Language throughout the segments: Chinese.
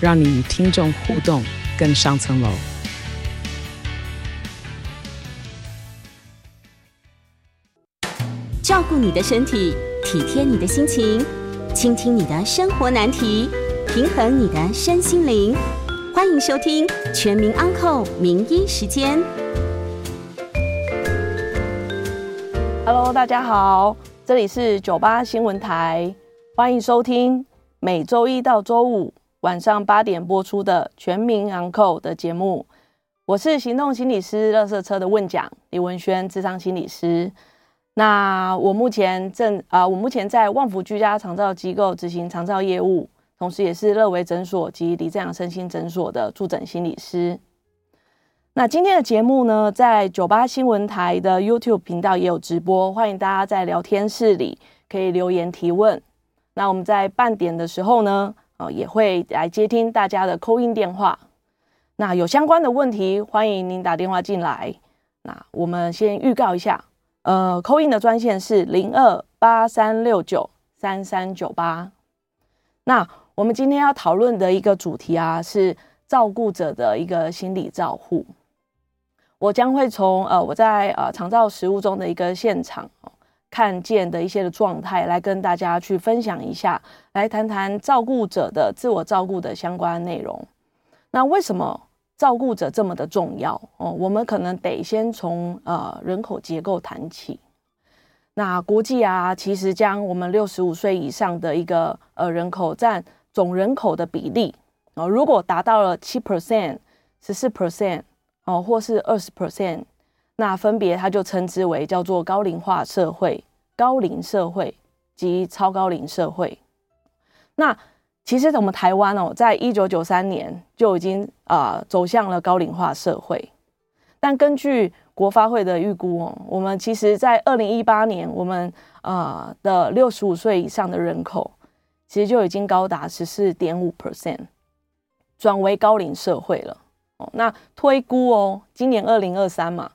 让你与听众互动更上层楼。照顾你的身体，体贴你的心情，倾听你的生活难题，平衡你的身心灵。欢迎收听《全民安扣名医时间》。Hello，大家好，这里是九八新闻台，欢迎收听每周一到周五晚上八点播出的《全民昂扣》的节目。我是行动心理师垃圾车的问讲李文轩，智商心理师。那我目前正啊、我目前在旺福居家长照机构执行长照业务，同时也是乐维诊所及李正阳身心诊所的驻诊心理师。那今天的节目呢，在九八新闻台的 YouTube 频道也有直播，欢迎大家在聊天室里可以留言提问。那我们在半点的时候呢，呃，也会来接听大家的扣音电话。那有相关的问题，欢迎您打电话进来。那我们先预告一下。呃，call in 的专线是零二八三六九三三九八。那我们今天要讨论的一个主题啊，是照顾者的一个心理照护。我将会从呃我在呃长照实务中的一个现场看见的一些的状态，来跟大家去分享一下，来谈谈照顾者的自我照顾的相关内容。那为什么？照顾者这么的重要哦，我们可能得先从呃人口结构谈起。那国际啊，其实将我们六十五岁以上的一个呃人口占总人口的比例哦，如果达到了七 percent、十四 percent 哦，或是二十 percent，那分别它就称之为叫做高龄化社会、高龄社会及超高龄社会。那其实我们台湾哦，在一九九三年就已经啊、走向了高龄化社会，但根据国发会的预估哦，我们其实在二零一八年，我们啊、呃、的六十五岁以上的人口，其实就已经高达十四点五 percent，转为高龄社会了。哦，那推估哦，今年二零二三嘛，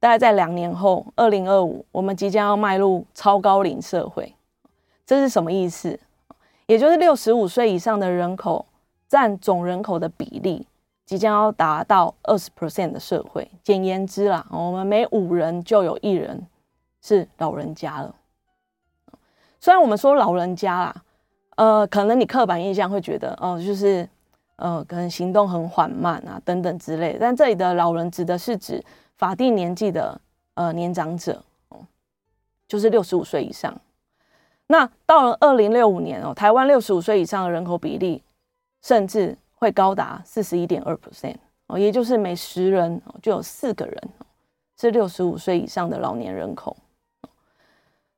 大概在两年后，二零二五，我们即将要迈入超高龄社会，这是什么意思？也就是六十五岁以上的人口占总人口的比例即将要达到二十 percent 的社会。简言之啦，我们每五人就有一人是老人家了。虽然我们说老人家啦，呃，可能你刻板印象会觉得哦，就是呃，可能行动很缓慢啊等等之类。但这里的老人指的是指法定年纪的呃年长者哦，就是六十五岁以上。那到了二零六五年哦，台湾六十五岁以上的人口比例，甚至会高达四十一点二 percent 哦，也就是每十人就有四个人是六十五岁以上的老年人口。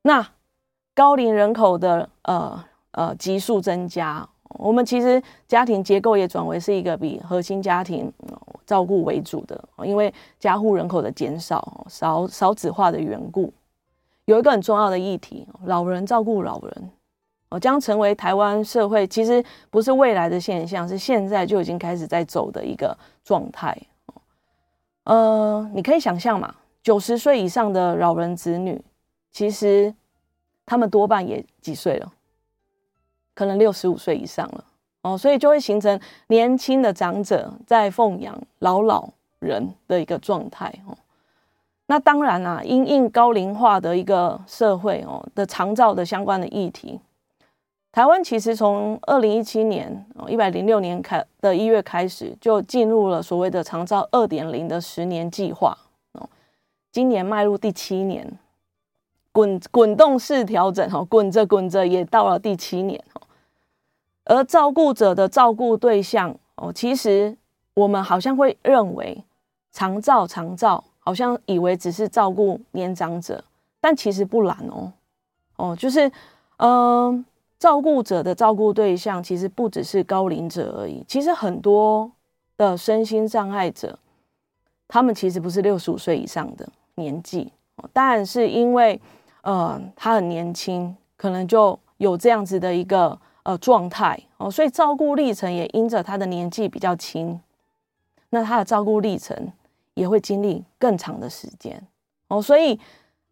那高龄人口的呃呃急速增加，我们其实家庭结构也转为是一个比核心家庭照顾为主的，因为家户人口的减少，少少子化的缘故。有一个很重要的议题，老人照顾老人，哦，将成为台湾社会其实不是未来的现象，是现在就已经开始在走的一个状态。呃，你可以想象嘛，九十岁以上的老人子女，其实他们多半也几岁了，可能六十五岁以上了，哦，所以就会形成年轻的长者在奉养老老人的一个状态，哦。那当然啦、因应高龄化的一个社会哦的长照的相关的议题，台湾其实从二零一七年哦一百零六年开的一月开始，就进入了所谓的长照二点零的十年计划哦，今年迈入第七年，滚滚动式调整哈，滚着滚着也到了第七年，而照顾者的照顾对象哦，其实我们好像会认为长照长照。好像以为只是照顾年长者，但其实不然哦。哦，就是，嗯、照顾者的照顾对象其实不只是高龄者而已，其实很多的身心障碍者，他们其实不是六十五岁以上的年纪，当然是因为呃他很年轻，可能就有这样子的一个呃状态哦，所以照顾历程也因着他的年纪比较轻，那他的照顾历程也会经历更长的时间哦，所以。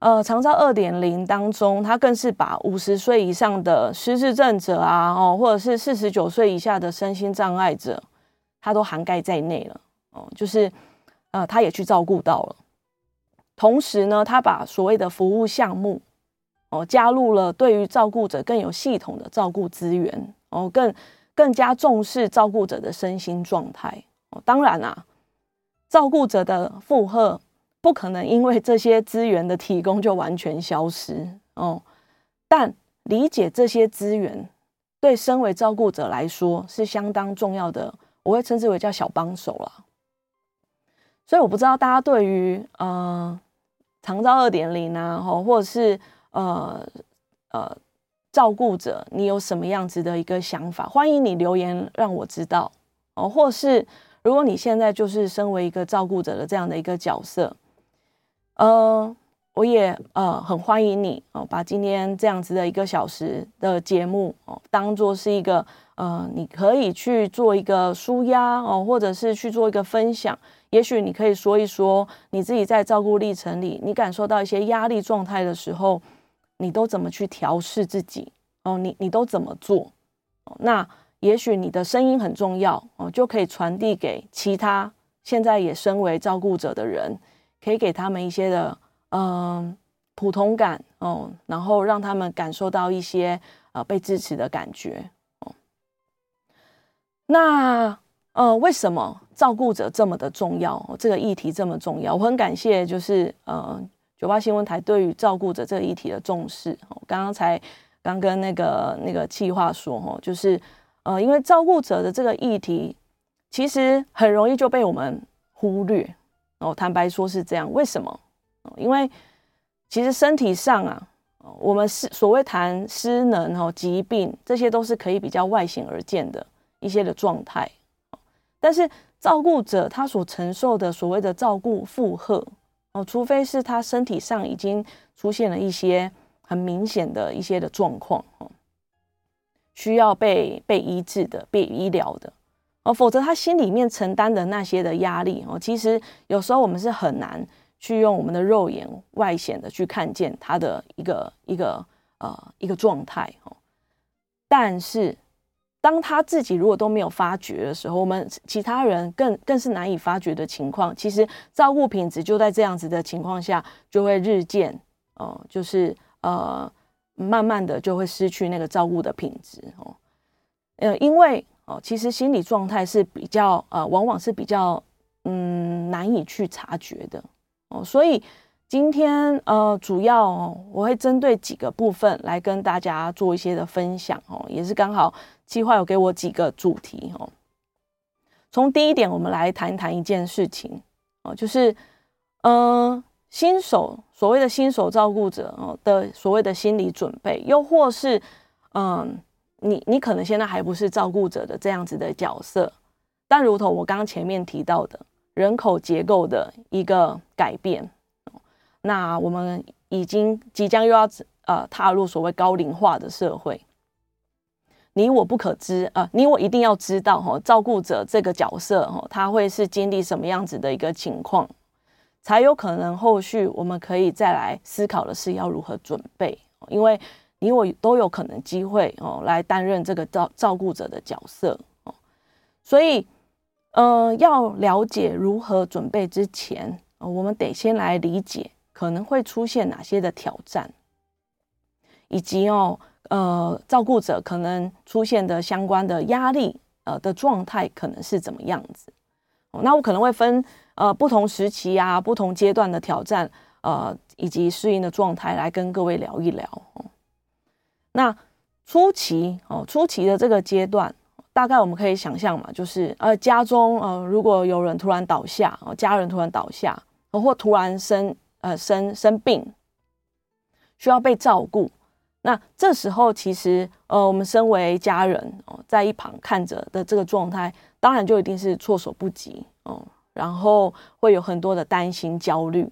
呃，长照二点零当中，他更是把五十岁以上的失智症者啊，哦，或者是四十九岁以下的身心障碍者，他都涵盖在内了。哦，就是呃，他也去照顾到了。同时呢，他把所谓的服务项目哦，加入了对于照顾者更有系统的照顾资源哦，更更加重视照顾者的身心状态。哦，当然啊，照顾者的负荷。不可能因为这些资源的提供就完全消失哦，但理解这些资源对身为照顾者来说是相当重要的，我会称之为叫小帮手啦。所以我不知道大家对于呃长照二点零啊，或者是呃呃照顾者，你有什么样子的一个想法？欢迎你留言让我知道哦，或是如果你现在就是身为一个照顾者的这样的一个角色。呃，我也呃很欢迎你哦，把今天这样子的一个小时的节目哦，当做是一个呃，你可以去做一个舒压哦，或者是去做一个分享。也许你可以说一说你自己在照顾历程里，你感受到一些压力状态的时候，你都怎么去调试自己哦？你你都怎么做？哦那也许你的声音很重要哦，就可以传递给其他现在也身为照顾者的人。可以给他们一些的嗯、普通感哦，然后让他们感受到一些呃被支持的感觉哦。那呃为什么照顾者这么的重要？这个议题这么重要？我很感谢就是呃九八新闻台对于照顾者这个议题的重视。哦，刚刚才刚跟那个那个企划说哦，就是呃因为照顾者的这个议题其实很容易就被我们忽略。哦，坦白说是这样，为什么？因为其实身体上啊，我们是所谓谈失能哦，疾病这些都是可以比较外显而见的一些的状态。但是照顾者他所承受的所谓的照顾负荷哦，除非是他身体上已经出现了一些很明显的一些的状况哦，需要被被医治的、被医疗的。哦，否则他心里面承担的那些的压力哦，其实有时候我们是很难去用我们的肉眼外显的去看见他的一个一个呃一个状态哦。但是当他自己如果都没有发觉的时候，我们其他人更更是难以发觉的情况，其实照顾品质就在这样子的情况下就会日渐哦，就是呃慢慢的就会失去那个照顾的品质哦，呃，因为。哦，其实心理状态是比较呃，往往是比较嗯难以去察觉的哦，所以今天呃，主要我会针对几个部分来跟大家做一些的分享哦，也是刚好计划有给我几个主题哦。从第一点，我们来谈一谈一件事情哦，就是嗯、新手所谓的新手照顾者哦的所谓的心理准备，又或是嗯。你你可能现在还不是照顾者的这样子的角色，但如同我刚刚前面提到的，人口结构的一个改变，那我们已经即将又要呃踏入所谓高龄化的社会，你我不可知啊、你我一定要知道哈，照顾者这个角色哈，他会是经历什么样子的一个情况，才有可能后续我们可以再来思考的是要如何准备，因为。你我都有可能机会哦，来担任这个照照顾者的角色哦，所以，呃，要了解如何准备之前，我们得先来理解可能会出现哪些的挑战，以及哦，呃，照顾者可能出现的相关的压力，呃的状态可能是怎么样子。那我可能会分呃不同时期啊、不同阶段的挑战，呃，以及适应的状态来跟各位聊一聊。哦那初期哦，初期的这个阶段，大概我们可以想象嘛，就是呃，家中呃，如果有人突然倒下，哦，家人突然倒下，或突然生呃生生病，需要被照顾，那这时候其实呃，我们身为家人哦，在一旁看着的这个状态，当然就一定是措手不及哦，然后会有很多的担心、焦虑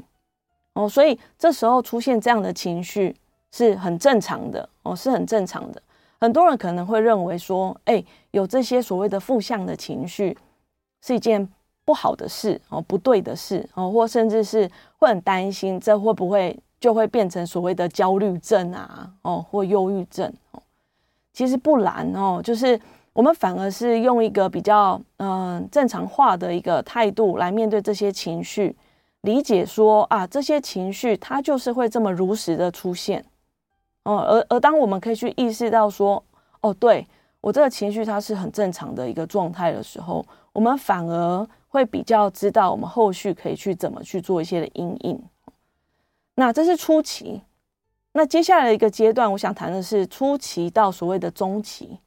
哦，所以这时候出现这样的情绪是很正常的哦，是很正常的。很多人可能会认为说，哎，有这些所谓的负向的情绪是一件不好的事哦，不对的事哦，或甚至是会很担心，这会不会就会变成所谓的焦虑症啊哦，或忧郁症哦？其实不然哦，就是我们反而是用一个比较嗯正常化的一个态度来面对这些情绪，理解说啊，这些情绪它就是会这么如实的出现。哦，而而当我们可以去意识到说，哦，对，我这个情绪它是很正常的一个状态的时候，我们反而会比较知道我们后续可以去怎么去做一些的阴影。那这是初期，那接下来一个阶段，我想谈的是初期到所谓的中期。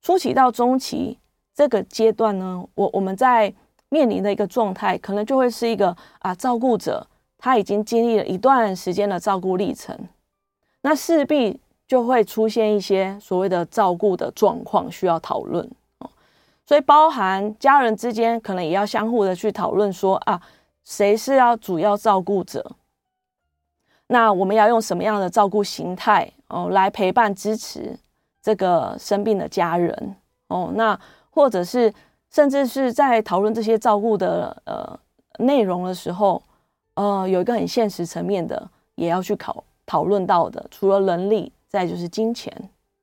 初期到中期这个阶段呢，我我们在面临的一个状态，可能就会是一个啊，照顾者他已经经历了一段时间的照顾历程。那势必就会出现一些所谓的照顾的状况需要讨论哦，所以包含家人之间可能也要相互的去讨论说啊，谁是要主要照顾者？那我们要用什么样的照顾形态哦来陪伴支持这个生病的家人哦？那或者是甚至是在讨论这些照顾的呃内容的时候，呃，有一个很现实层面的也要去考。讨论到的，除了能力，再就是金钱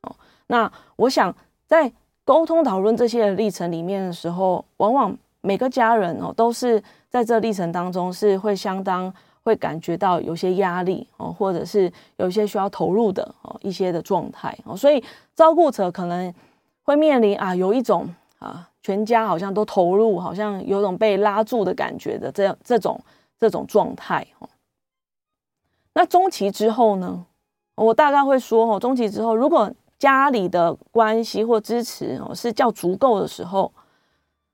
哦。那我想在沟通讨论这些的历程里面的时候，往往每个家人哦，都是在这历程当中是会相当会感觉到有些压力哦，或者是有一些需要投入的哦一些的状态哦。所以照顾者可能会面临啊，有一种啊，全家好像都投入，好像有种被拉住的感觉的这样这种这种状态哦。那中期之后呢？我大概会说哦，中期之后，如果家里的关系或支持哦是较足够的时候，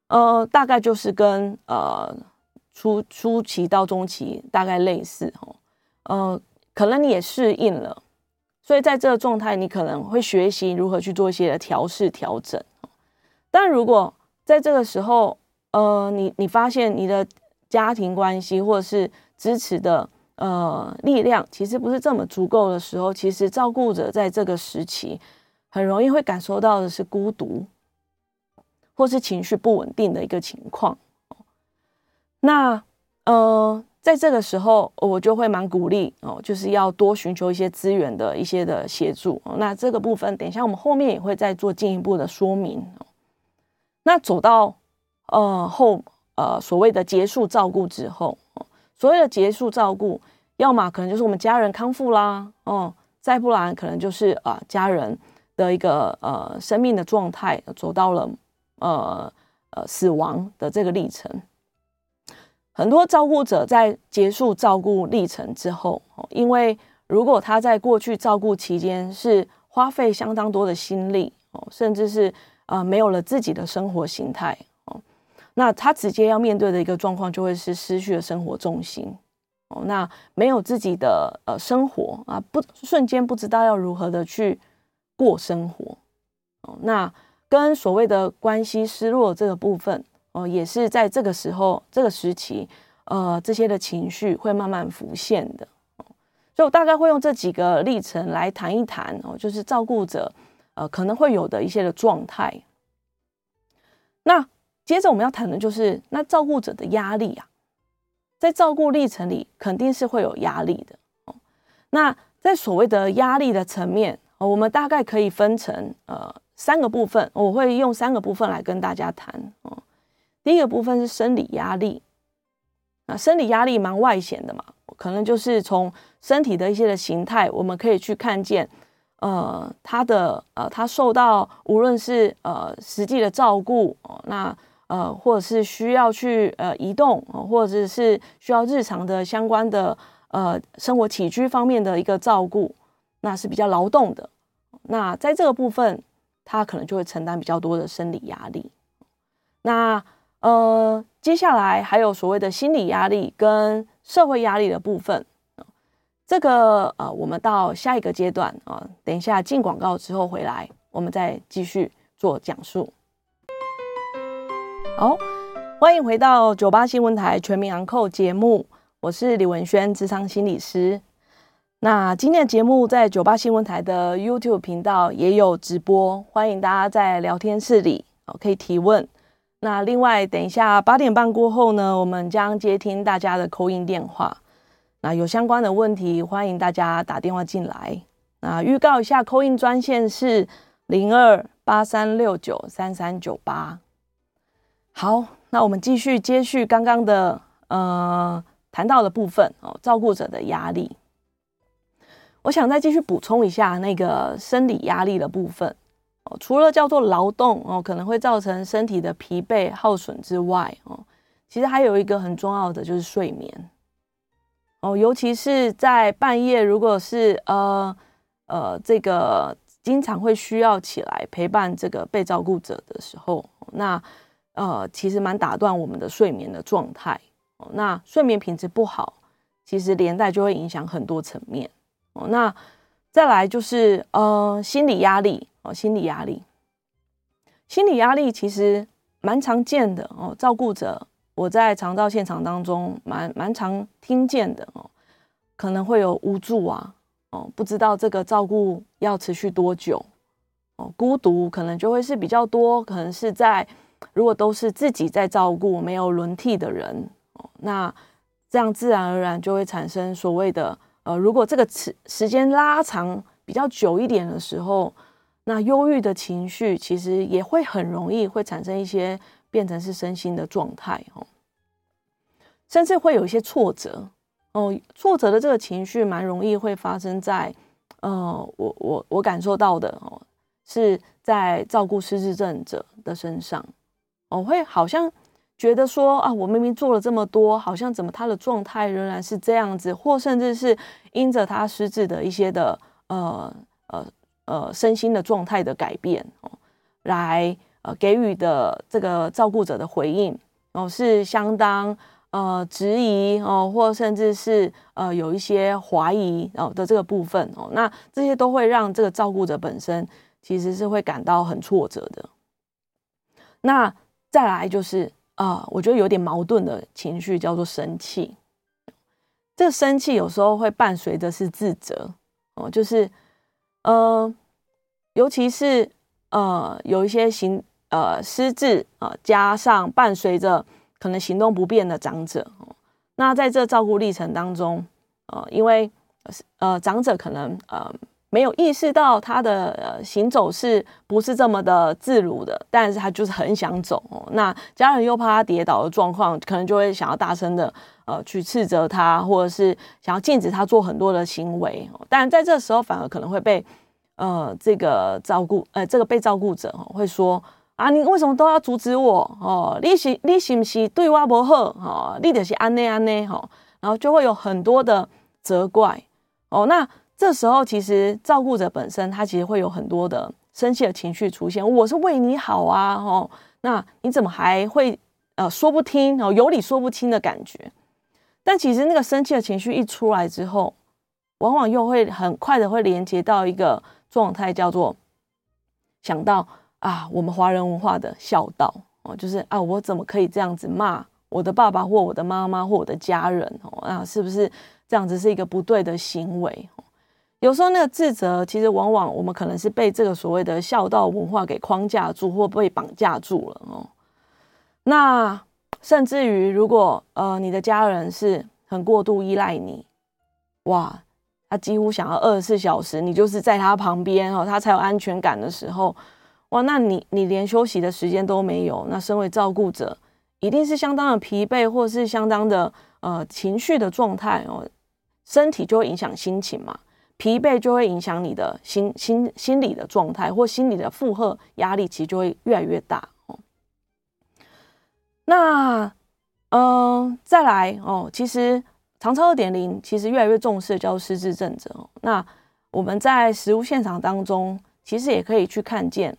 呃，大概就是跟呃初初期到中期大概类似哦，呃，可能你也适应了，所以在这个状态，你可能会学习如何去做一些调试调整。但如果在这个时候，呃，你你发现你的家庭关系或者是支持的。呃，力量其实不是这么足够的时候，其实照顾者在这个时期很容易会感受到的是孤独，或是情绪不稳定的一个情况。那呃，在这个时候，我就会蛮鼓励哦，就是要多寻求一些资源的一些的协助。那这个部分，等一下我们后面也会再做进一步的说明。那走到呃后呃所谓的结束照顾之后。所谓的结束照顾，要么可能就是我们家人康复啦，哦，再不然可能就是啊、呃、家人的一个呃生命的状态走到了呃呃死亡的这个历程。很多照顾者在结束照顾历程之后，因为如果他在过去照顾期间是花费相当多的心力哦，甚至是呃没有了自己的生活形态。那他直接要面对的一个状况，就会是失去了生活重心哦。那没有自己的呃生活啊，不瞬间不知道要如何的去过生活哦。那跟所谓的关系失落这个部分哦，也是在这个时候这个时期，呃，这些的情绪会慢慢浮现的。所以我大概会用这几个历程来谈一谈哦，就是照顾者呃可能会有的一些的状态。那。接着我们要谈的就是那照顾者的压力啊，在照顾历程里肯定是会有压力的哦。那在所谓的压力的层面，我们大概可以分成呃三个部分，我会用三个部分来跟大家谈哦。第一个部分是生理压力，那生理压力蛮外显的嘛，可能就是从身体的一些的形态，我们可以去看见。呃，他的呃，他受到无论是呃实际的照顾哦，那。呃，或者是需要去呃移动，或者是需要日常的相关的呃生活起居方面的一个照顾，那是比较劳动的。那在这个部分，他可能就会承担比较多的生理压力。那呃，接下来还有所谓的心理压力跟社会压力的部分。这个呃，我们到下一个阶段啊、等一下进广告之后回来，我们再继续做讲述。好，欢迎回到九八新闻台全民昂扣节目，我是李文轩，咨商心理师。那今天的节目在九八新闻台的 YouTube 频道也有直播，欢迎大家在聊天室里哦可以提问。那另外，等一下八点半过后呢，我们将接听大家的扣音电话。那有相关的问题，欢迎大家打电话进来。那预告一下，call in 专线是零二八三六九三三九八。好，那我们继续接续刚刚的呃谈到的部分哦，照顾者的压力。我想再继续补充一下那个生理压力的部分哦，除了叫做劳动哦，可能会造成身体的疲惫耗损之外哦，其实还有一个很重要的就是睡眠。哦，尤其是在半夜，如果是呃呃这个经常会需要起来陪伴这个被照顾者的时候，那呃其实蛮打断我们的睡眠的状态。哦，那睡眠品质不好，其实连带就会影响很多层面。哦，那再来就是呃心理压力哦，心理压力，心理压力其实蛮常见的哦，照顾者。我在长照现场当中蛮蛮常听见的哦，可能会有无助啊，哦，不知道这个照顾要持续多久，哦，孤独可能就会是比较多，可能是在如果都是自己在照顾，没有轮替的人，哦，那这样自然而然就会产生所谓的呃，如果这个时时间拉长比较久一点的时候，那忧郁的情绪其实也会很容易会产生一些。变成是身心的状态哦，甚至会有一些挫折哦，挫折的这个情绪蛮容易会发生在呃，我我我感受到的哦，是在照顾失智症者的身上，我会好像觉得说啊，我明明做了这么多，好像怎么他的状态仍然是这样子，或甚至是因着他失智的一些的呃呃呃身心的状态的改变哦，来。呃，给予的这个照顾者的回应哦，是相当呃质疑哦，或甚至是呃有一些怀疑哦的这个部分哦，那这些都会让这个照顾者本身其实是会感到很挫折的。那再来就是啊、我觉得有点矛盾的情绪叫做生气，这生气有时候会伴随着是自责哦，就是呃，尤其是呃有一些行。呃，失智啊，加上伴随着可能行动不便的长者，那在这照顾历程当中，呃，因为呃长者可能呃没有意识到他的呃行走是不是这么的自如的，但是他就是很想走哦，那家人又怕他跌倒的状况，可能就会想要大声的呃去斥责他，或者是想要禁止他做很多的行为，但在这时候反而可能会被呃这个照顾呃这个被照顾者会说。啊，你为什么都要阻止我？哦，你是你是不是对我不好？哦，你就是安内安内哈，然后就会有很多的责怪哦。那这时候其实照顾者本身他其实会有很多的生气的情绪出现。我是为你好啊，哦，那你怎么还会呃说不听？哦，有理说不清的感觉。但其实那个生气的情绪一出来之后，往往又会很快的会连接到一个状态，叫做想到。啊，我们华人文化的孝道哦，就是啊，我怎么可以这样子骂我的爸爸或我的妈妈或我的家人哦？啊，是不是这样子是一个不对的行为？有时候那个自责，其实往往我们可能是被这个所谓的孝道文化给框架住，或被绑架住了哦。那甚至于，如果呃你的家人是很过度依赖你，哇，他几乎想要二十四小时你就是在他旁边哦，他才有安全感的时候。哇，那你你连休息的时间都没有，那身为照顾者，一定是相当的疲惫，或是相当的呃情绪的状态哦，身体就会影响心情嘛，疲惫就会影响你的心心心理的状态，或心理的负荷压力，其实就会越来越大。那嗯、再来哦，其实长照二点零其实越来越重视的叫失智症者哦。那我们在实务现场当中，其实也可以去看见。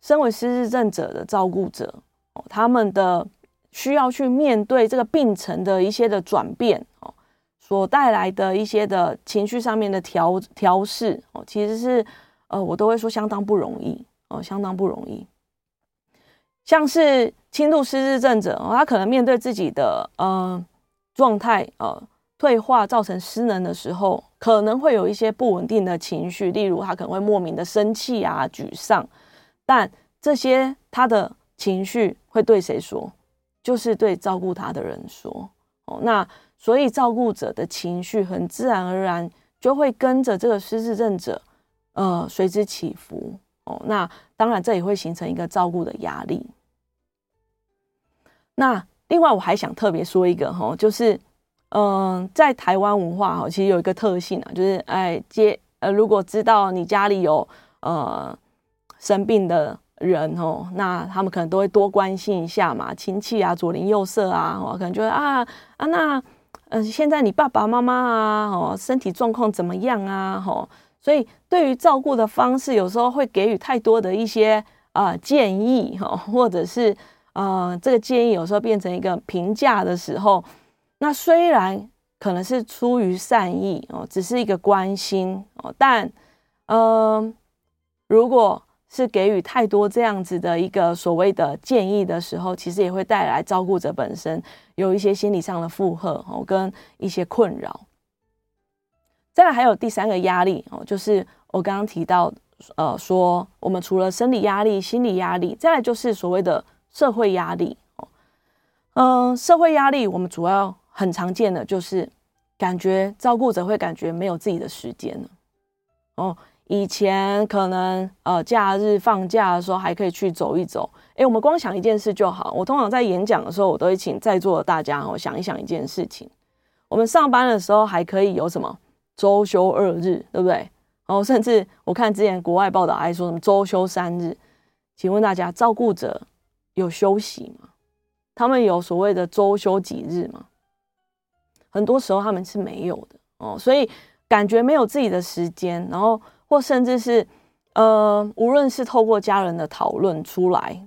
身为失智症者的照顾者，哦，他们的需要去面对这个病程的一些的转变，哦，所带来的一些的情绪上面的调调试哦，其实是呃，我都会说相当不容易哦，相当不容易。像是轻度失智症者哦，他可能面对自己的呃状态呃退化造成失能的时候，可能会有一些不稳定的情绪，例如他可能会莫名的生气啊、沮丧，但这些他的情绪会对谁说？就是对照顾他的人说哦。那所以照顾者的情绪很自然而然就会跟着这个失智症者呃随之起伏哦。那当然这也会形成一个照顾的压力。那另外我还想特别说一个哈，就是。嗯、在台湾文化哈，其实有一个特性啊，就是哎接呃，如果知道你家里有呃生病的人哦，那他们可能都会多关心一下嘛，亲戚啊，左邻右舍啊，哦，可能就会啊啊那呃，现在你爸爸妈妈啊，哦，身体状况怎么样啊？哦，所以对于照顾的方式，有时候会给予太多的一些啊、建议哈，或者是呃这个建议有时候变成一个评价的时候。那虽然可能是出于善意哦，只是一个关心哦，但嗯、呃，如果是给予太多这样子的一个所谓的建议的时候，其实也会带来照顾者本身有一些心理上的负荷哦，跟一些困扰。再来还有第三个压力哦，就是我刚刚提到呃，说我们除了生理压力、心理压力，再来就是所谓的社会压力哦，嗯、社会压力我们主要。很常见的就是，感觉照顾者会感觉没有自己的时间了。哦，以前可能呃假日放假的时候还可以去走一走。诶，我们光想一件事就好。我通常在演讲的时候，我都会请在座的大家哦想一想一件事情。我们上班的时候还可以有什么周休二日，对不对？然后甚至我看之前国外报道还说什么周休三日。请问大家，照顾者有休息吗？他们有所谓的周休几日吗？很多时候他们是没有的哦，所以感觉没有自己的时间，然后或甚至是呃，无论是透过家人的讨论出来，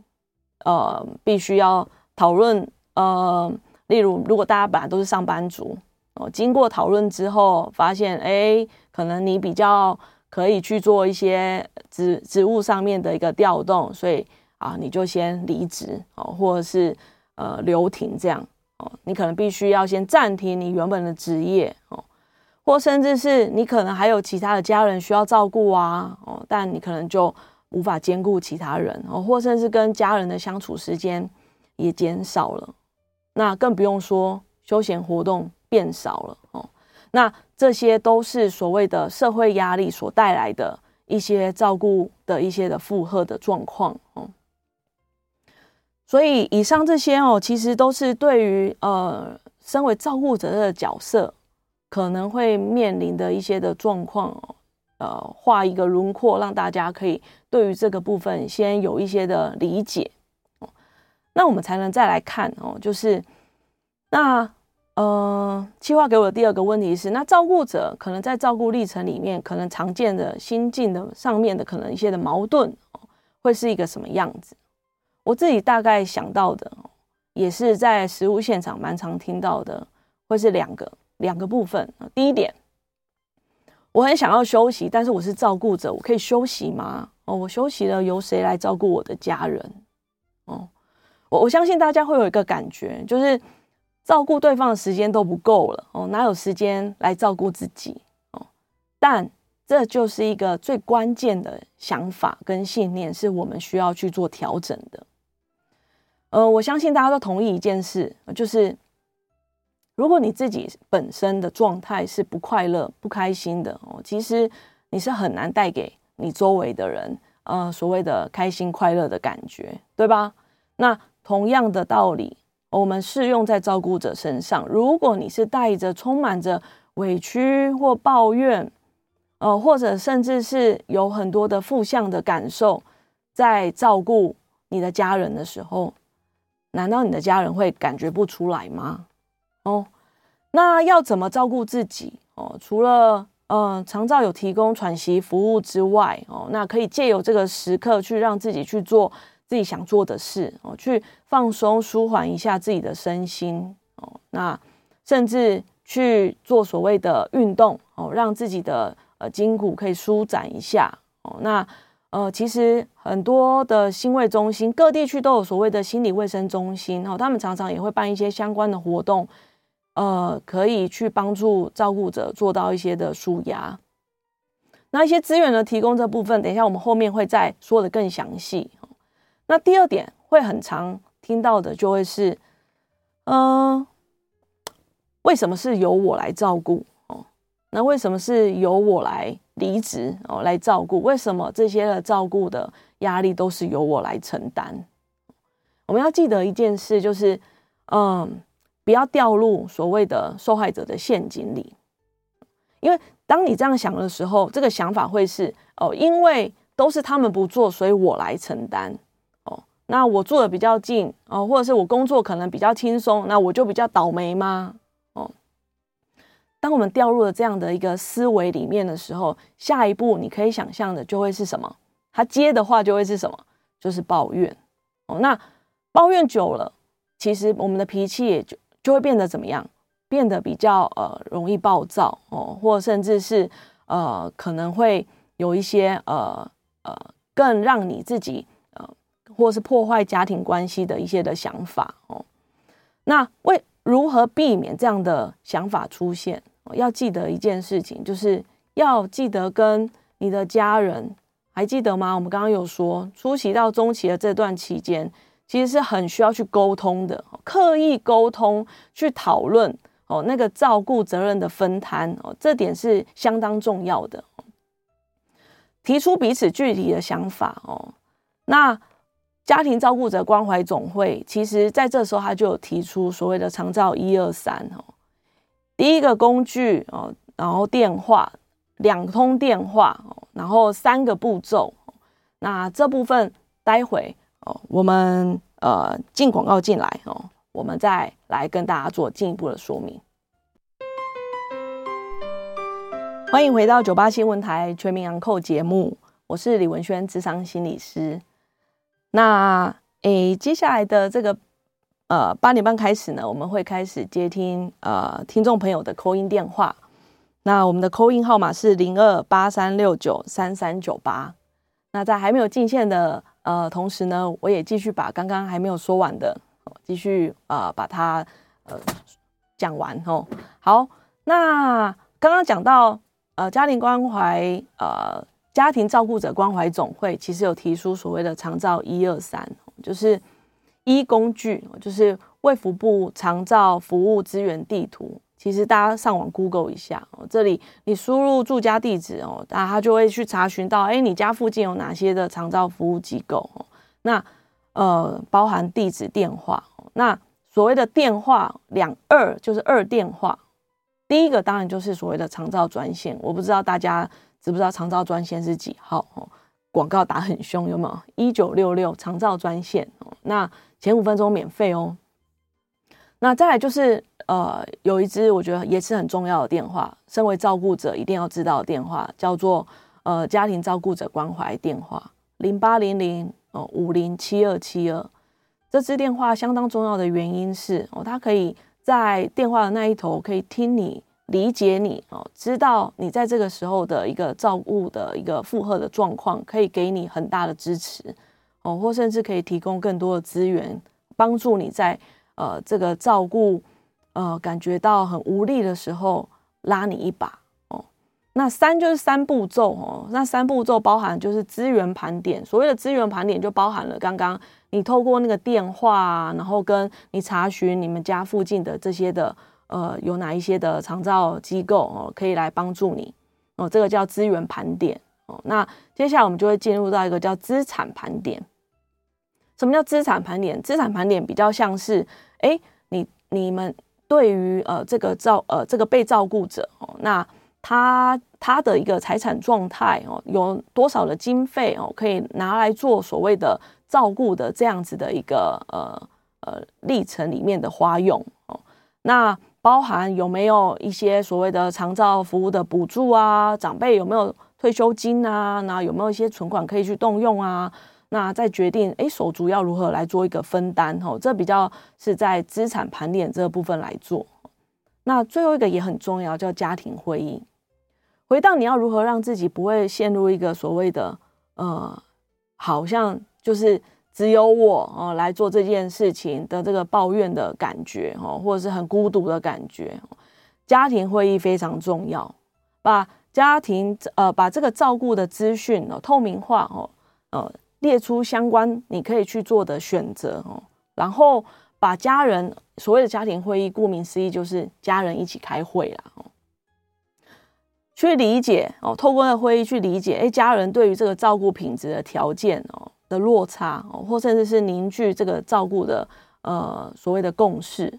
呃，必须要讨论呃，例如如果大家本来都是上班族哦，经过讨论之后发现，哎，可能你比较可以去做一些职职务上面的一个调动，所以啊，你就先离职哦，或者是呃留停这样。哦，你可能必须要先暂停你原本的职业哦，或甚至是你可能还有其他的家人需要照顾啊哦，但你可能就无法兼顾其他人哦，或甚至跟家人的相处时间也减少了，那更不用说休闲活动变少了哦，那这些都是所谓的社会压力所带来的一些照顾的一些的负荷的状况哦。所以以上这些哦，其实都是对于呃，身为照顾者的角色可能会面临的一些的状况哦，呃，画一个轮廓，让大家可以对于这个部分先有一些的理解哦。那我们才能再来看哦，就是那呃，企划给我的第二个问题是，那照顾者可能在照顾历程里面，可能常见的心境的上面的可能一些的矛盾哦，会是一个什么样子？我自己大概想到的，也是在实务现场蛮常听到的，会是两个两个部分。第一点，我很想要休息，但是我是照顾者，我可以休息吗？哦，我休息了，由谁来照顾我的家人？哦，我我相信大家会有一个感觉，就是照顾对方的时间都不够了，哦，哪有时间来照顾自己？哦，但。这就是一个最关键的想法跟信念，是我们需要去做调整的。呃，我相信大家都同意一件事，就是如果你自己本身的状态是不快乐、不开心的哦，其实你是很难带给你周围的人，呃，所谓的开心快乐的感觉，对吧？那同样的道理，我们适用在照顾者身上。如果你是带着充满着委屈或抱怨，呃，或者甚至是有很多的负向的感受，在照顾你的家人的时候，难道你的家人会感觉不出来吗？哦，那要怎么照顾自己？哦，除了呃长照有提供喘息服务之外，哦，那可以借由这个时刻去让自己去做自己想做的事，哦，去放松舒缓一下自己的身心，哦，那甚至去做所谓的运动哦，让自己的呃筋骨可以舒展一下哦。那呃，其实很多的心卫中心，各地区都有所谓的心理卫生中心哦，他们常常也会办一些相关的活动，呃，可以去帮助照顾者做到一些的舒压。那一些资源的提供这部分，等一下我们后面会再说的更详细。那第二点会很常听到的就会是，嗯、为什么是由我来照顾哦？那为什么是由我来离职哦来照顾？为什么这些的照顾的压力都是由我来承担？我们要记得一件事，就是嗯，不要掉入所谓的受害者的陷阱里，因为。当你这样想的时候，这个想法会是哦，因为都是他们不做，所以我来承担。那我住的比较近哦，或者是我工作可能比较轻松，那我就比较倒霉吗？哦，当我们掉入了这样的一个思维里面的时候，下一步你可以想象的就会是什么？他接的话就会是什么？就是抱怨哦。那抱怨久了，其实我们的脾气也就就会变得怎么样？变得比较呃容易暴躁哦，或甚至是呃可能会有一些呃呃更让你自己或是破坏家庭关系的一些的想法哦。那为如何避免这样的想法出现？要记得一件事情，就是要记得跟你的家人，还记得吗？我们刚刚有说，初期到中期的这段期间，其实是很需要去沟通的，刻意沟通去讨论。哦，那个照顾责任的分摊哦，这点是相当重要的。提出彼此具体的想法哦。那家庭照顾者关怀总会，其实在这时候他就有提出所谓的长照一二三哦。第一个工具哦，然后电话两通电话，然后三个步骤。那这部分待会哦，我们呃进广告进来哦。我们再来跟大家做进一步的说明。欢迎回到九八新闻台全民昂扣节目，我是李文轩，智商心理师。那诶，接下来的这个呃八点半开始呢，我们会开始接听呃听众朋友的 call in 电话。那我们的 call in 号码是零二八三六九三三九八。那在还没有进线的呃同时呢，我也继续把刚刚还没有说完的。继续呃把它呃讲完哦。好，那刚刚讲到呃家庭关怀呃家庭照顾者关怀总会其实有提出所谓的长照一二三，就是一工具，就是卫福部长照服务资源地图。其实大家上网 Google 一下哦，这里你输入住家地址哦，那他就会去查询到，哎，你家附近有哪些的长照服务机构哦？那呃，包含地址、电话。那所谓的电话两二就是二电话，第一个当然就是所谓的长照专线。我不知道大家知不知道长照专线是几号？哦，广告打很凶，有没有？一九六六长照专线。那前五分钟免费哦。那再来就是呃，有一支我觉得也是很重要的电话，身为照顾者一定要知道的电话，叫做呃家庭照顾者关怀电话零八零零。哦，五零七二七二，这支电话相当重要的原因是哦，它可以在电话的那一头可以听你、理解你哦，知道你在这个时候的一个照顾的一个负荷的状况，可以给你很大的支持哦，或甚至可以提供更多的资源，帮助你在呃这个照顾呃感觉到很无力的时候拉你一把哦。那三就是三步骤哦，那三步骤包含就是资源盘点。所谓的资源盘点，就包含了刚刚你透过那个电话，然后跟你查询你们家附近的这些的呃有哪一些的长照机构哦，可以来帮助你哦，这个叫资源盘点哦。那接下来我们就会进入到一个叫资产盘点。什么叫资产盘点？资产盘点比较像是，哎，你你们对于呃这个照呃这个被照顾者哦，那。他他的一个财产状态哦，有多少的经费哦，可以拿来做所谓的照顾的这样子的一个呃呃历程里面的花用哦。那包含有没有一些所谓的长照服务的补助啊？长辈有没有退休金啊？那有没有一些存款可以去动用啊？那再决定哎，手足要如何来做一个分担哦？这比较是在资产盘点这部分来做。那最后一个也很重要，叫家庭会议。回到你要如何让自己不会陷入一个所谓的呃，好像就是只有我哦、来做这件事情的这个抱怨的感觉哦，或者是很孤独的感觉。家庭会议非常重要，把家庭呃把这个照顾的资讯哦透明化哦，呃列出相关你可以去做的选择哦，然后把家人所谓的家庭会议，顾名思义就是家人一起开会啦哦。去理解哦，透过那个会议去理解，哎，家人对于这个照顾品质的条件哦落差哦，或甚至是凝聚这个照顾的呃所谓的共识，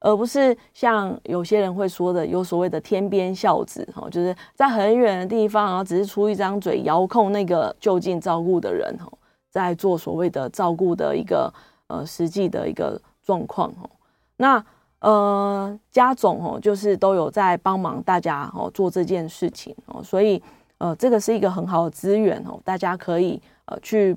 而不是像有些人会说的有所谓的天边孝子哦，就是在很远的地方，然后只是出一张嘴遥控那个就近照顾的人哦，在做所谓的照顾的一个呃实际的一个状况哦，那。呃，家总哦，就是都有在帮忙大家哦做这件事情哦，所以呃，这个是一个很好的资源哦，大家可以呃去，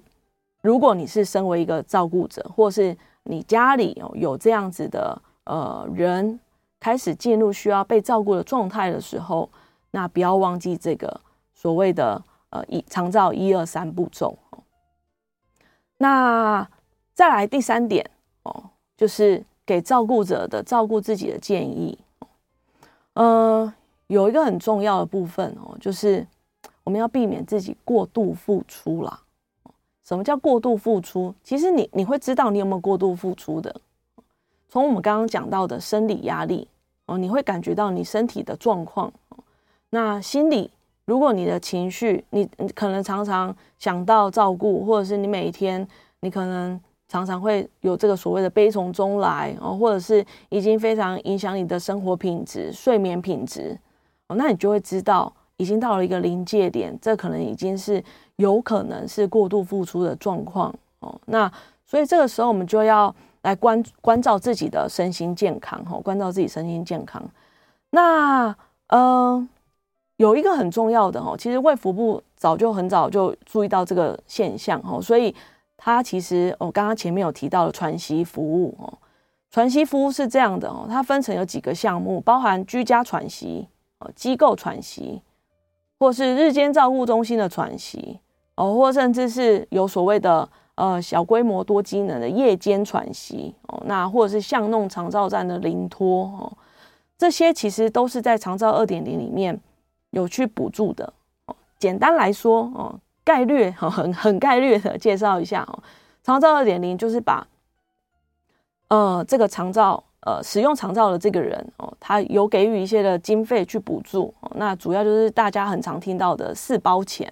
如果你是身为一个照顾者，或是你家里哦有这样子的呃人开始进入需要被照顾的状态的时候，那不要忘记这个所谓的呃一长照一二三步骤。那再来第三点哦，就是。给照顾者的照顾自己的建议，嗯、有一个很重要的部分哦，就是我们要避免自己过度付出啦。什么叫过度付出？其实你你会知道你有没有过度付出的。从我们刚刚讲到的生理压力哦，你会感觉到你身体的状况。那心理，如果你的情绪，你可能常常想到照顾，或者是你每一天，你可能。常常会有这个所谓的悲从中来哦，或者是已经非常影响你的生活品质、睡眠品质哦，那你就会知道已经到了一个临界点，这可能已经是有可能是过度付出的状况哦。那所以这个时候我们就要来关关照自己的身心健康哦，关照自己身心健康。那呃，有一个很重要的哦，其实卫福部早就很早就注意到这个现象哦，所以。它其实我刚刚前面有提到的喘息服务哦，喘息服务是这样的哦，它分成有几个项目，包含居家喘息、机构喘息，或是日间照顾中心的喘息哦，或甚至是有所谓的呃小规模多机能的夜间喘息哦，那或者是巷弄长照站的临托哦，这些其实都是在长照二点零里面有去补助的哦。简单来说哦。概略 很很概略的介绍一下哦，长照二点零就是把呃这个长照呃使用长照的这个人哦，他有给予一些的经费去补助哦，那主要就是大家很常听到的四包钱，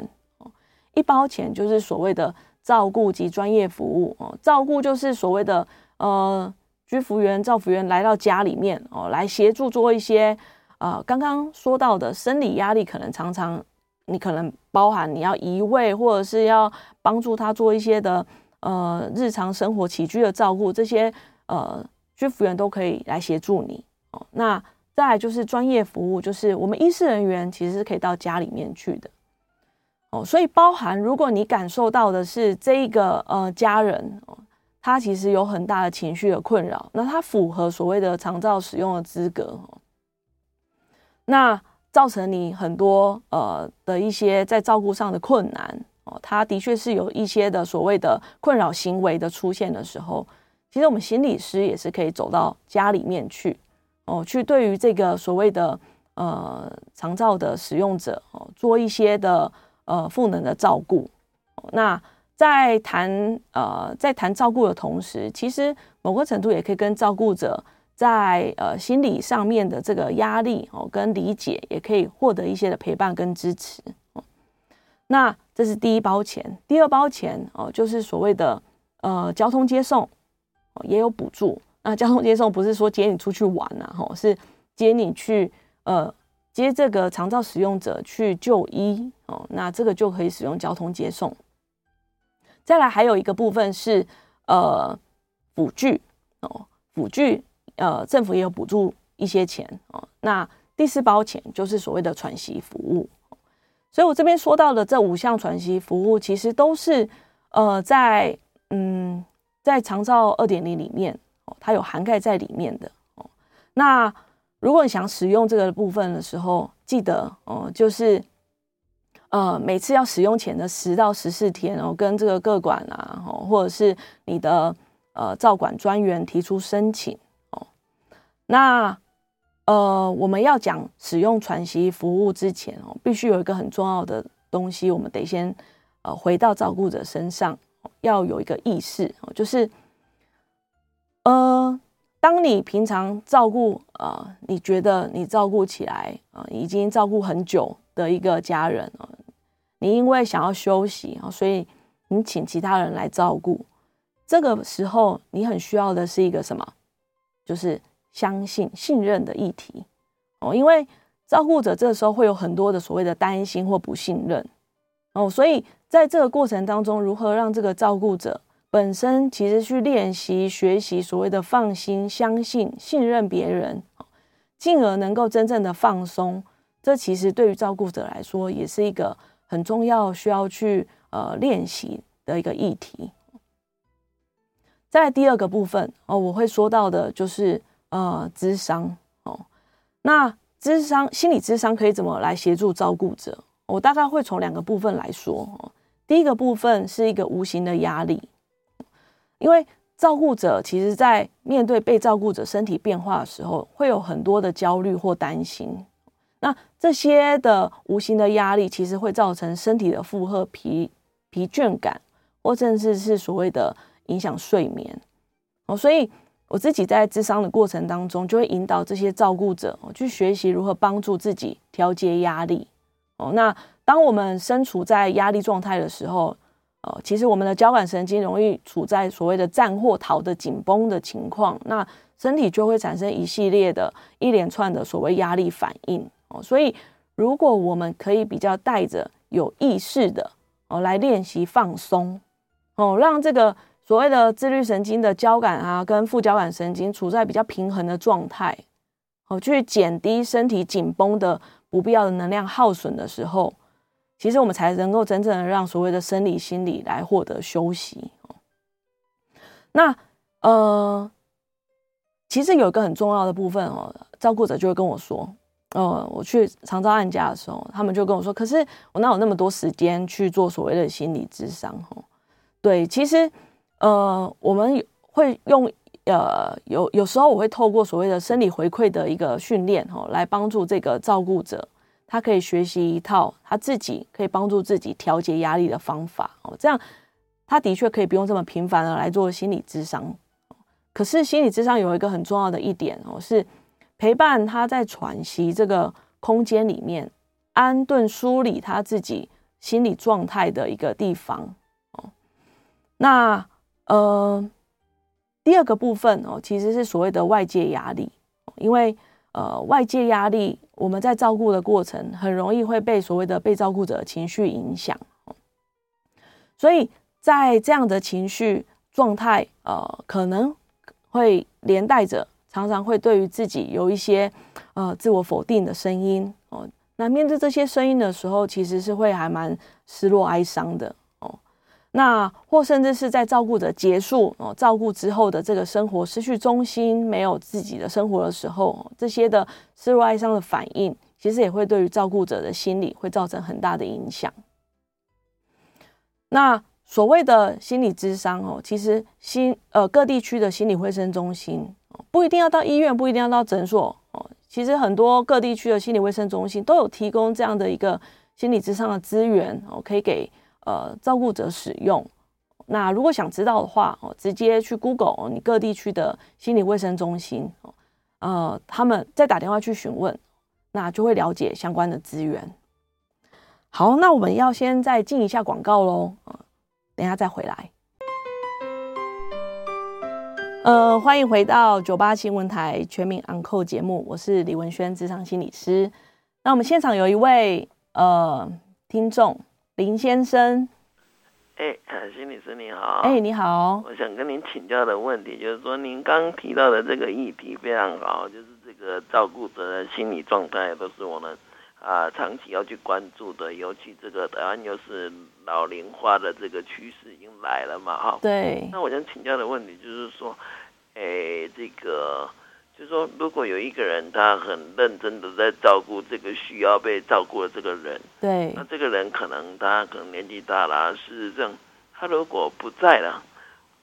一包钱就是所谓的照顾及专业服务哦，照顾就是所谓的呃居服员、照服员来到家里面哦，来协助做一些呃刚刚说到的生理压力可能常常。你可能包含你要移位，或者是要帮助他做一些的呃日常生活起居的照顾，这些呃居服员都可以来协助你哦。那再就是专业服务，就是我们医事人员其实是可以到家里面去的哦。所以包含如果你感受到的是这一个呃家人哦，他其实有很大的情绪的困扰，那他符合所谓的长照使用的资格哦，那。造成你很多呃的一些在照顾上的困难哦，他的确是有一些的所谓的困扰行为的出现的时候，其实我们心理师也是可以走到家里面去哦，去对于这个所谓的呃长照的使用者哦，做一些的呃赋能的照顾。那在谈呃在谈照顾的同时，其实某个程度也可以跟照顾者。在呃心理上面的这个压力哦，跟理解也可以获得一些的陪伴跟支持。那这是第一包钱，第二包钱哦，就是所谓的呃交通接送也有补助。那交通接送不是说接你出去玩呐，吼，是接你去呃接这个长照使用者去就医哦。那这个就可以使用交通接送。再来还有一个部分是呃辅具哦，辅具。呃，政府也有补助一些钱哦。那第四包钱就是所谓的喘息服务。所以我这边说到的这五项喘息服务，其实都是呃在嗯在长照二点零里面哦，它有涵盖在里面的哦。那如果你想使用这个部分的时候，记得哦，就是呃，每次要使用前的十到十四天哦，跟这个个管啊，哦，或者是你的呃照管专员提出申请哦。那呃，我们要讲使用喘息服务之前哦，必须有一个很重要的东西，我们得先呃回到照顾者身上，要有一个意识哦，就是呃。当你平常照顾呃，你觉得你照顾起来啊、呃，已经照顾很久的一个家人啊、你因为想要休息啊、所以你请其他人来照顾。这个时候，你很需要的是一个什么？就是相信、信任的议题哦。因为照顾者这时候会有很多的所谓的担心或不信任哦，所以在这个过程当中，如何让这个照顾者？本身其实去练习学习所谓的放心、相信、信任别人，进而能够真正的放松。这其实对于照顾者来说，也是一个很重要需要去呃练习的一个议题。在第二个部分哦，我会说到的就是呃，智商哦。那智商心理智商可以怎么来协助照顾者？我大概会从两个部分来说哦。第一个部分是一个无形的压力。因为照顾者其实，在面对被照顾者身体变化的时候，会有很多的焦虑或担心。那这些的无形的压力，其实会造成身体的负荷、疲疲倦感，或甚至是所谓的影响睡眠。哦，所以我自己在咨商的过程当中，就会引导这些照顾者去学习如何帮助自己调节压力。哦，那当我们身处在压力状态的时候，呃，其实我们的交感神经容易处在所谓的战或逃的紧绷的情况，那身体就会产生一系列的一连串的所谓压力反应哦。所以，如果我们可以比较带着有意识的哦来练习放松哦，让这个所谓的自律神经的交感啊跟副交感神经处在比较平衡的状态哦，去减低身体紧绷的不必要的能量耗损的时候。其实我们才能够真正的让所谓的生理、心理来获得休息。那呃，其实有一个很重要的部分哦，照顾者就会跟我说，呃，我去长照案家的时候，他们就跟我说，可是我哪有那么多时间去做所谓的心理咨商？哦，对，其实呃，我们会用呃，有有时候我会透过所谓的生理回馈的一个训练哦，来帮助这个照顾者。他可以学习一套他自己可以帮助自己调节压力的方法哦，这样他的确可以不用这么频繁的来做心理咨商。可是心理咨商有一个很重要的一点哦，是陪伴他在喘息这个空间里面安顿梳理他自己心理状态的一个地方哦。那呃，第二个部分哦，其实是所谓的外界压力，因为呃，外界压力。我们在照顾的过程，很容易会被所谓的被照顾者情绪影响，所以在这样的情绪状态，呃，可能会连带着常常会对于自己有一些呃自我否定的声音哦。那面对这些声音的时候，其实是会还蛮失落、哀伤的。那或甚至是在照顾者结束哦，照顾之后的这个生活失去中心，没有自己的生活的时候，这些的失落哀伤的反应，其实也会对于照顾者的心理会造成很大的影响。那所谓的心理咨商哦，其实心呃各地区的心理卫生中心不一定要到医院，不一定要到诊所哦，其实很多各地区的心理卫生中心都有提供这样的一个心理咨商的资源哦，可以给。呃，照顾者使用。那如果想知道的话，哦，直接去 Google 你各地区的心理卫生中心，呃，他们再打电话去询问，那就会了解相关的资源。好，那我们要先再进一下广告喽，等一下再回来。呃，欢迎回到九八新闻台全民昂扣节目，我是李文轩，咨商心理师。那我们现场有一位呃听众。林先生，哎，心理师你好，哎，你好，我想跟您请教的问题就是说，您刚提到的这个议题非常好，就是这个照顾者的心理状态都是我们啊、呃、长期要去关注的，尤其这个台湾又是老龄化的这个趋势已经来了嘛，哈，对。那我想请教的问题就是说，哎，这个就是说，如果有一个人他很认真的在照顾这个需要被照顾的这个人，对，那这个人可能他可能年纪大了，事实上他如果不在了，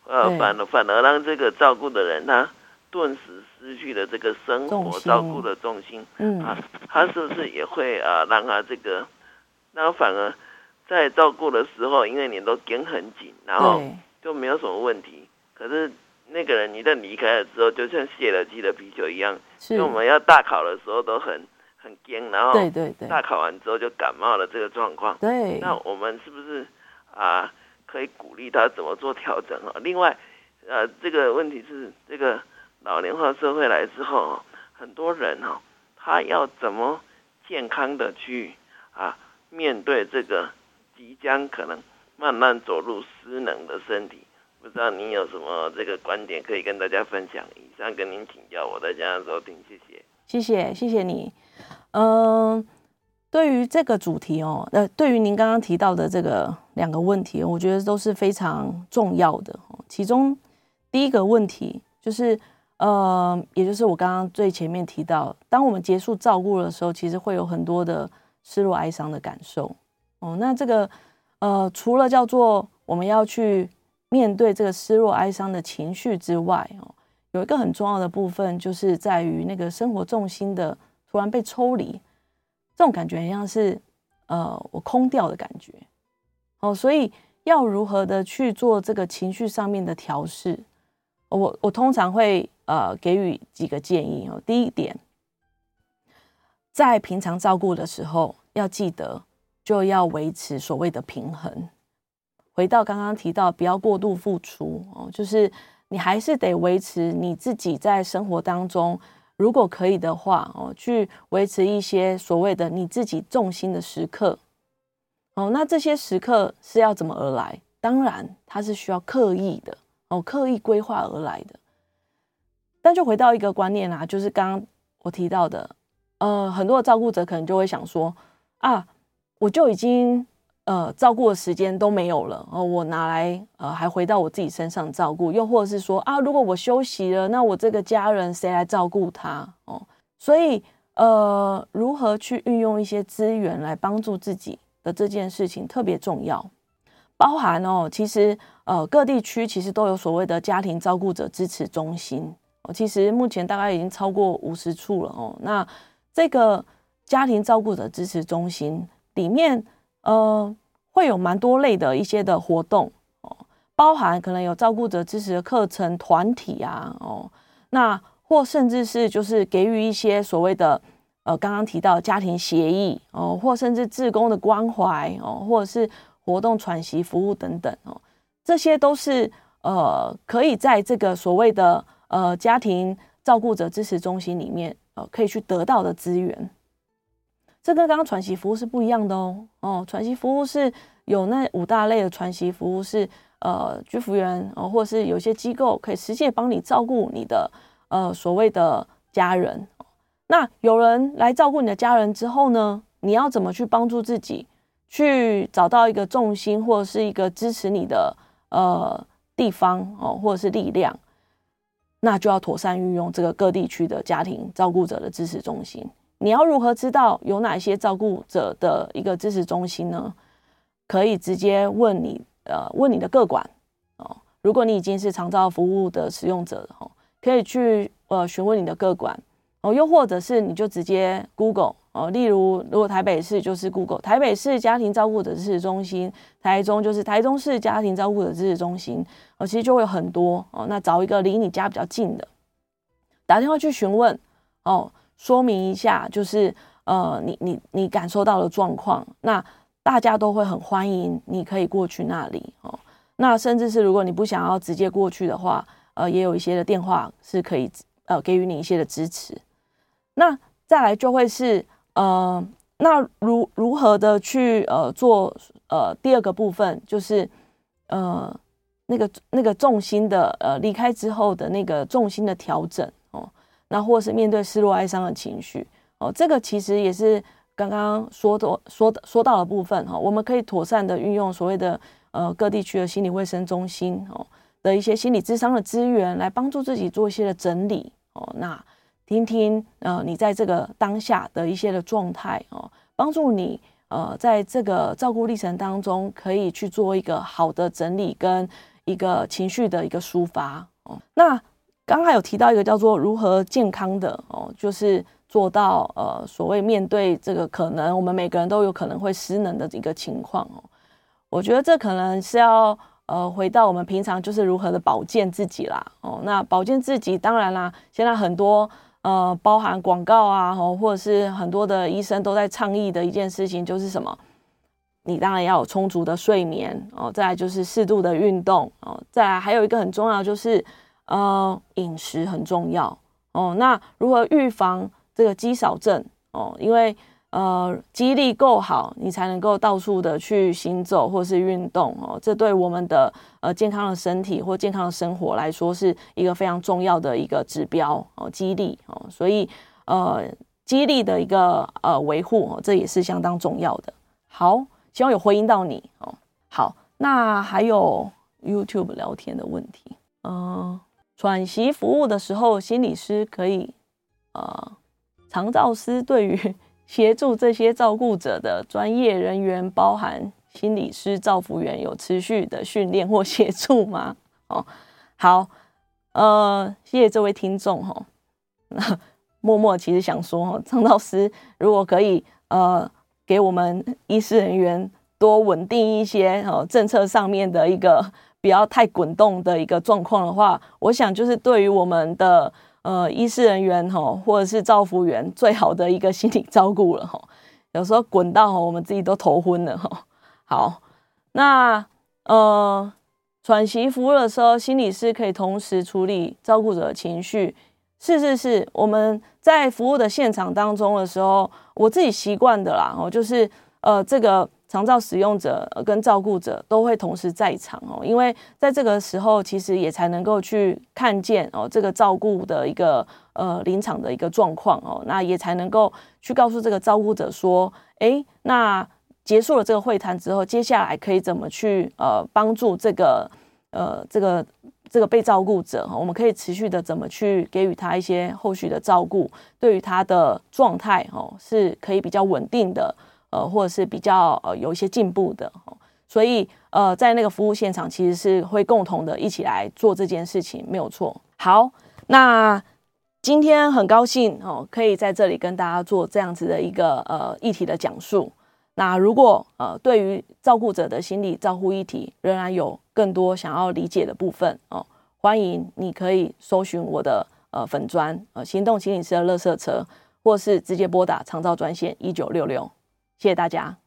呃，反而反而让这个照顾的人他顿时失去了这个生活照顾的重心，嗯，啊，他是不是也会啊让他这个，那反而在照顾的时候，因为你都跟很紧，然后就没有什么问题，可是。那个人一旦离开了之后，就像泄了气的啤酒一样，因为我们要大考的时候都很很惊，然后对对对，大考完之后就感冒了这个状况。对，那我们是不是啊可以鼓励他怎么做调整啊？另外，呃，这个问题是这个老龄化社会来之后，很多人哈，他要怎么健康的去啊面对这个即将可能慢慢走入失能的身体？不知道您有什么这个观点可以跟大家分享？以上跟您请教，我在家收听，谢谢。谢谢，谢谢你。嗯，对于这个主题哦，呃，对于您刚刚提到的这个两个问题，我觉得都是非常重要的。其中第一个问题就是，呃，也就是我刚刚最前面提到，当我们结束照顾的时候，其实会有很多的失落、哀伤的感受。哦，那这个呃，除了叫做我们要去。面对这个失落、哀伤的情绪之外，哦，有一个很重要的部分，就是在于那个生活重心的突然被抽离，这种感觉很像是呃我空掉的感觉，哦，所以要如何的去做这个情绪上面的调试，我我通常会呃给予几个建议哦。第一点，在平常照顾的时候，要记得就要维持所谓的平衡。回到刚刚提到，不要过度付出哦，就是你还是得维持你自己在生活当中，如果可以的话哦，去维持一些所谓的你自己重心的时刻哦。那这些时刻是要怎么而来？当然，它是需要刻意的哦，刻意规划而来的。但就回到一个观念啊，就是刚刚我提到的，呃，很多的照顾者可能就会想说啊，我就已经。呃，照顾的时间都没有了，哦，我拿来呃，还回到我自己身上照顾，又或者是说啊，如果我休息了，那我这个家人谁来照顾他？哦，所以呃，如何去运用一些资源来帮助自己的这件事情特别重要，包含哦，其实呃，各地区其实都有所谓的家庭照顾者支持中心，其实目前大概已经超过五十处了哦。那这个家庭照顾者支持中心里面。呃，会有蛮多类的一些的活动哦，包含可能有照顾者支持的课程团体啊，哦，那或甚至是就是给予一些所谓的呃刚刚提到的家庭协议哦，或甚至志工的关怀哦，或者是活动喘息服务等等哦，这些都是呃可以在这个所谓的呃家庭照顾者支持中心里面呃可以去得到的资源。这跟刚刚喘息服务是不一样的哦。哦，喘息服务是有那五大类的喘息服务是呃居服员哦，或者是有些机构可以实际帮你照顾你的呃所谓的家人。那有人来照顾你的家人之后呢，你要怎么去帮助自己去找到一个重心或者是一个支持你的呃地方哦，或者是力量，那就要妥善运用这个各地区的家庭照顾者的支持中心。你要如何知道有哪些照顾者的一个支持中心呢？可以直接问你，呃，问你的个管哦。如果你已经是长照服务的使用者哦，可以去呃询问你的个管哦。又或者是你就直接 Google 哦，例如如果台北市就是 Google 台北市家庭照顾者支持中心，台中就是台中市家庭照顾者支持中心哦，其实就会有很多哦。那找一个离你家比较近的，打电话去询问哦。说明一下，就是呃，你你你感受到的状况，那大家都会很欢迎，你可以过去那里哦。那甚至是如果你不想要直接过去的话，呃，也有一些的电话是可以呃给予你一些的支持。那再来就会是呃，那如如何的去呃做呃第二个部分，就是呃那个那个重心的呃离开之后的那个重心的调整。那或是面对失落、哀伤的情绪哦，这个其实也是刚刚说的、说的、说到的部分哈。我们可以妥善的运用所谓的呃各地区的心理卫生中心哦的一些心理咨商的资源，来帮助自己做一些的整理哦。那听听呃你在这个当下的一些的状态哦，帮助你呃在这个照顾历程当中可以去做一个好的整理跟一个情绪的一个抒发哦。那刚刚有提到一个叫做如何健康的哦，就是做到呃所谓面对这个可能我们每个人都有可能会失能的一个情况哦。我觉得这可能是要呃回到我们平常就是如何的保健自己啦哦。那保健自己当然啦，现在很多呃包含广告啊，或者是很多的医生都在倡议的一件事情就是什么？你当然要有充足的睡眠哦，再来就是适度的运动哦，再来还有一个很重要就是。呃，饮食很重要哦。那如何预防这个肌少症哦？因为呃，肌力够好，你才能够到处的去行走或是运动哦。这对我们的呃健康的身体或健康的生活来说，是一个非常重要的一个指标哦。肌力哦，所以呃，肌力的一个呃维护哦，这也是相当重要的。好，希望有回应到你哦。好，那还有 YouTube 聊天的问题，嗯、喘息服务的时候，心理师可以，呃，长照师对于协助这些照顾者的专业人员，包含心理师、照服员，有持续的训练或协助吗？哦，好，呃，谢谢这位听众哈。那 默默其实想说，哦，长照师如果可以，呃，给我们医师人员多稳定一些，哦，政策上面的一个。不要太滚动的一个状况的话，我想就是对于我们的呃医师人员哈，或者是照服员最好的一个心理照顾了哈。有时候滚到我们自己都头昏了哈。好，那呃喘息服务的时候，心理师可以同时处理照顾者的情绪。是是是，我们在服务的现场当中的时候，我自己习惯的啦，哦，就是呃这个。长照使用者跟照顾者都会同时在场哦，因为在这个时候，其实也才能够去看见哦这个照顾的一个呃临场的一个状况哦，那也才能够去告诉这个照顾者说，诶，那结束了这个会谈之后，接下来可以怎么去呃帮助这个呃这个这个被照顾者，我们可以持续的怎么去给予他一些后续的照顾，对于他的状态哦是可以比较稳定的。呃，或者是比较呃有一些进步的哦，所以呃，在那个服务现场，其实是会共同的一起来做这件事情，没有错。好，那今天很高兴哦，可以在这里跟大家做这样子的一个呃议题的讲述。那如果呃对于照顾者的心理照护议题仍然有更多想要理解的部分哦，欢迎你可以搜寻我的呃粉砖呃行动心理师的垃圾车，或是直接拨打长照专线一九六六。谢谢大家。